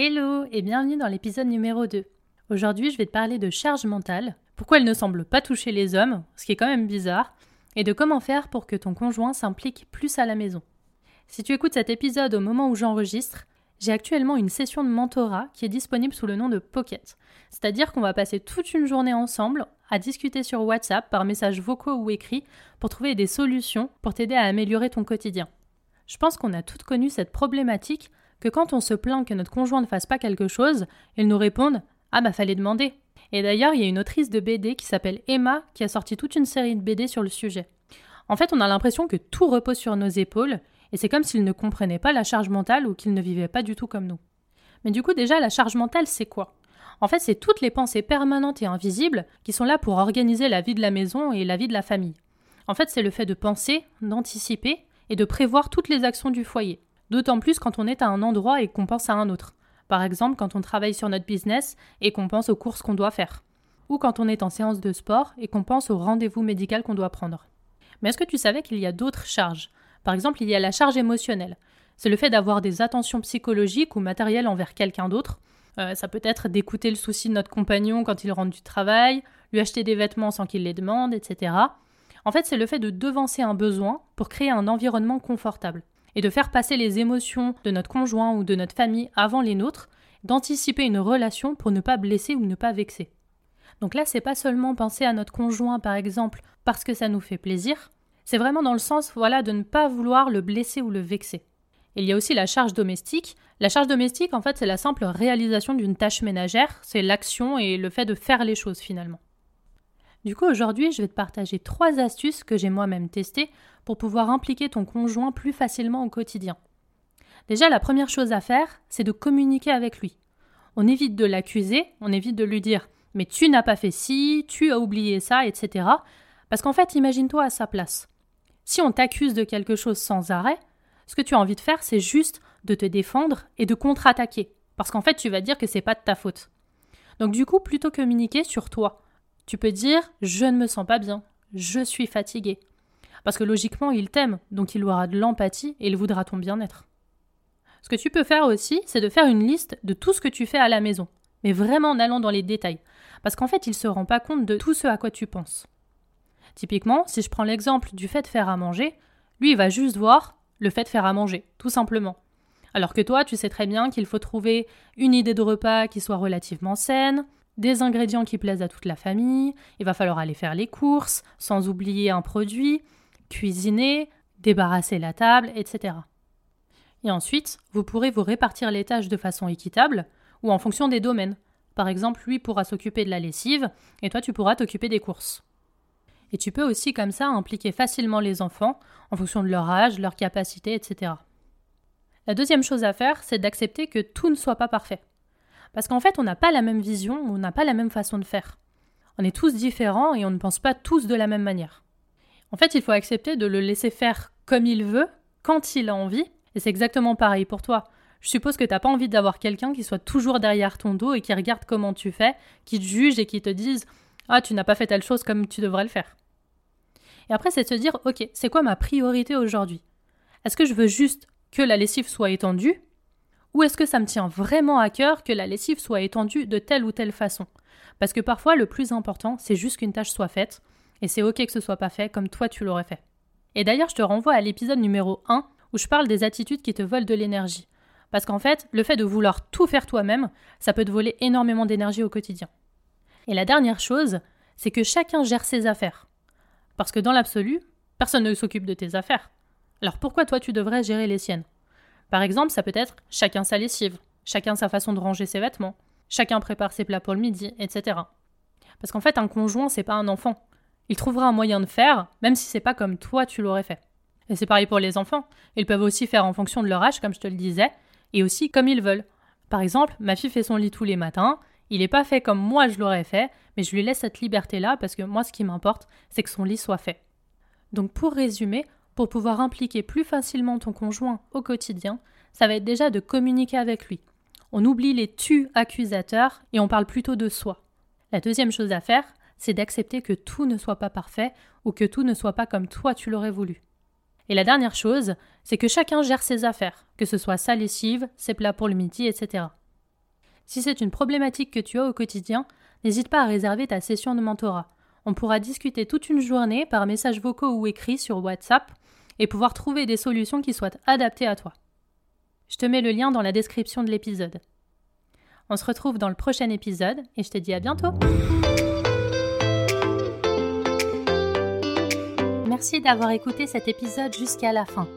Hello et bienvenue dans l'épisode numéro 2. Aujourd'hui, je vais te parler de charge mentale, pourquoi elle ne semble pas toucher les hommes, ce qui est quand même bizarre, et de comment faire pour que ton conjoint s'implique plus à la maison. Si tu écoutes cet épisode au moment où j'enregistre, j'ai actuellement une session de mentorat qui est disponible sous le nom de Pocket. C'est-à-dire qu'on va passer toute une journée ensemble à discuter sur WhatsApp par messages vocaux ou écrits pour trouver des solutions pour t'aider à améliorer ton quotidien. Je pense qu'on a toutes connu cette problématique que quand on se plaint que notre conjoint ne fasse pas quelque chose, ils nous répondent Ah bah fallait demander. Et d'ailleurs, il y a une autrice de BD qui s'appelle Emma qui a sorti toute une série de BD sur le sujet. En fait, on a l'impression que tout repose sur nos épaules, et c'est comme s'ils ne comprenaient pas la charge mentale ou qu'ils ne vivaient pas du tout comme nous. Mais du coup, déjà, la charge mentale, c'est quoi? En fait, c'est toutes les pensées permanentes et invisibles qui sont là pour organiser la vie de la maison et la vie de la famille. En fait, c'est le fait de penser, d'anticiper et de prévoir toutes les actions du foyer. D'autant plus quand on est à un endroit et qu'on pense à un autre. Par exemple, quand on travaille sur notre business et qu'on pense aux courses qu'on doit faire. Ou quand on est en séance de sport et qu'on pense au rendez-vous médical qu'on doit prendre. Mais est-ce que tu savais qu'il y a d'autres charges? Par exemple, il y a la charge émotionnelle. C'est le fait d'avoir des attentions psychologiques ou matérielles envers quelqu'un d'autre. Euh, ça peut être d'écouter le souci de notre compagnon quand il rentre du travail, lui acheter des vêtements sans qu'il les demande, etc. En fait, c'est le fait de devancer un besoin pour créer un environnement confortable et de faire passer les émotions de notre conjoint ou de notre famille avant les nôtres, d'anticiper une relation pour ne pas blesser ou ne pas vexer. Donc là, c'est pas seulement penser à notre conjoint par exemple parce que ça nous fait plaisir, c'est vraiment dans le sens voilà de ne pas vouloir le blesser ou le vexer. Il y a aussi la charge domestique. La charge domestique, en fait, c'est la simple réalisation d'une tâche ménagère, c'est l'action et le fait de faire les choses finalement. Du coup, aujourd'hui, je vais te partager trois astuces que j'ai moi-même testées pour pouvoir impliquer ton conjoint plus facilement au quotidien. Déjà, la première chose à faire, c'est de communiquer avec lui. On évite de l'accuser, on évite de lui dire mais tu n'as pas fait ci, tu as oublié ça, etc. Parce qu'en fait, imagine-toi à sa place. Si on t'accuse de quelque chose sans arrêt, ce que tu as envie de faire, c'est juste de te défendre et de contre-attaquer. Parce qu'en fait, tu vas dire que c'est pas de ta faute. Donc du coup, plutôt communiquer sur toi. Tu peux dire je ne me sens pas bien, je suis fatigué. Parce que logiquement, il t'aime, donc il aura de l'empathie et il voudra ton bien-être. Ce que tu peux faire aussi, c'est de faire une liste de tout ce que tu fais à la maison, mais vraiment en allant dans les détails. Parce qu'en fait, il ne se rend pas compte de tout ce à quoi tu penses. Typiquement, si je prends l'exemple du fait de faire à manger, lui, il va juste voir le fait de faire à manger, tout simplement. Alors que toi, tu sais très bien qu'il faut trouver une idée de repas qui soit relativement saine, des ingrédients qui plaisent à toute la famille, il va falloir aller faire les courses, sans oublier un produit, cuisiner, débarrasser la table, etc. Et ensuite, vous pourrez vous répartir les tâches de façon équitable ou en fonction des domaines. Par exemple, lui pourra s'occuper de la lessive et toi tu pourras t'occuper des courses. Et tu peux aussi comme ça impliquer facilement les enfants en fonction de leur âge, leur capacité, etc. La deuxième chose à faire, c'est d'accepter que tout ne soit pas parfait. Parce qu'en fait, on n'a pas la même vision, on n'a pas la même façon de faire. On est tous différents et on ne pense pas tous de la même manière. En fait, il faut accepter de le laisser faire comme il veut, quand il a envie, et c'est exactement pareil pour toi. Je suppose que tu n'as pas envie d'avoir quelqu'un qui soit toujours derrière ton dos et qui regarde comment tu fais, qui te juge et qui te dise Ah, tu n'as pas fait telle chose comme tu devrais le faire. Et après, c'est de se dire Ok, c'est quoi ma priorité aujourd'hui? Est-ce que je veux juste que la lessive soit étendue ou est-ce que ça me tient vraiment à cœur que la lessive soit étendue de telle ou telle façon? Parce que parfois, le plus important, c'est juste qu'une tâche soit faite, et c'est ok que ce soit pas fait comme toi tu l'aurais fait. Et d'ailleurs, je te renvoie à l'épisode numéro 1 où je parle des attitudes qui te volent de l'énergie. Parce qu'en fait, le fait de vouloir tout faire toi-même, ça peut te voler énormément d'énergie au quotidien. Et la dernière chose, c'est que chacun gère ses affaires. Parce que dans l'absolu, personne ne s'occupe de tes affaires. Alors pourquoi toi tu devrais gérer les siennes? Par exemple, ça peut être chacun sa lessive, chacun sa façon de ranger ses vêtements, chacun prépare ses plats pour le midi, etc. Parce qu'en fait, un conjoint, c'est pas un enfant. Il trouvera un moyen de faire, même si c'est pas comme toi tu l'aurais fait. Et c'est pareil pour les enfants. Ils peuvent aussi faire en fonction de leur âge, comme je te le disais, et aussi comme ils veulent. Par exemple, ma fille fait son lit tous les matins, il n'est pas fait comme moi je l'aurais fait, mais je lui laisse cette liberté-là parce que moi ce qui m'importe, c'est que son lit soit fait. Donc pour résumer, pour pouvoir impliquer plus facilement ton conjoint au quotidien, ça va être déjà de communiquer avec lui. On oublie les tu accusateurs et on parle plutôt de soi. La deuxième chose à faire, c'est d'accepter que tout ne soit pas parfait ou que tout ne soit pas comme toi tu l'aurais voulu. Et la dernière chose, c'est que chacun gère ses affaires, que ce soit sa lessive, ses plats pour le midi, etc. Si c'est une problématique que tu as au quotidien, n'hésite pas à réserver ta session de mentorat. On pourra discuter toute une journée par messages vocaux ou écrits sur WhatsApp et pouvoir trouver des solutions qui soient adaptées à toi. Je te mets le lien dans la description de l'épisode. On se retrouve dans le prochain épisode et je te dis à bientôt. Merci d'avoir écouté cet épisode jusqu'à la fin.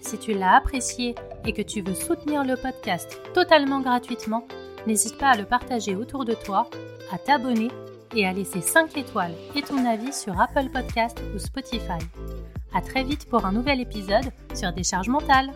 Si tu l'as apprécié et que tu veux soutenir le podcast totalement gratuitement, n'hésite pas à le partager autour de toi, à t'abonner et à laisser 5 étoiles et ton avis sur Apple Podcast ou Spotify. À très vite pour un nouvel épisode sur Décharge mentale.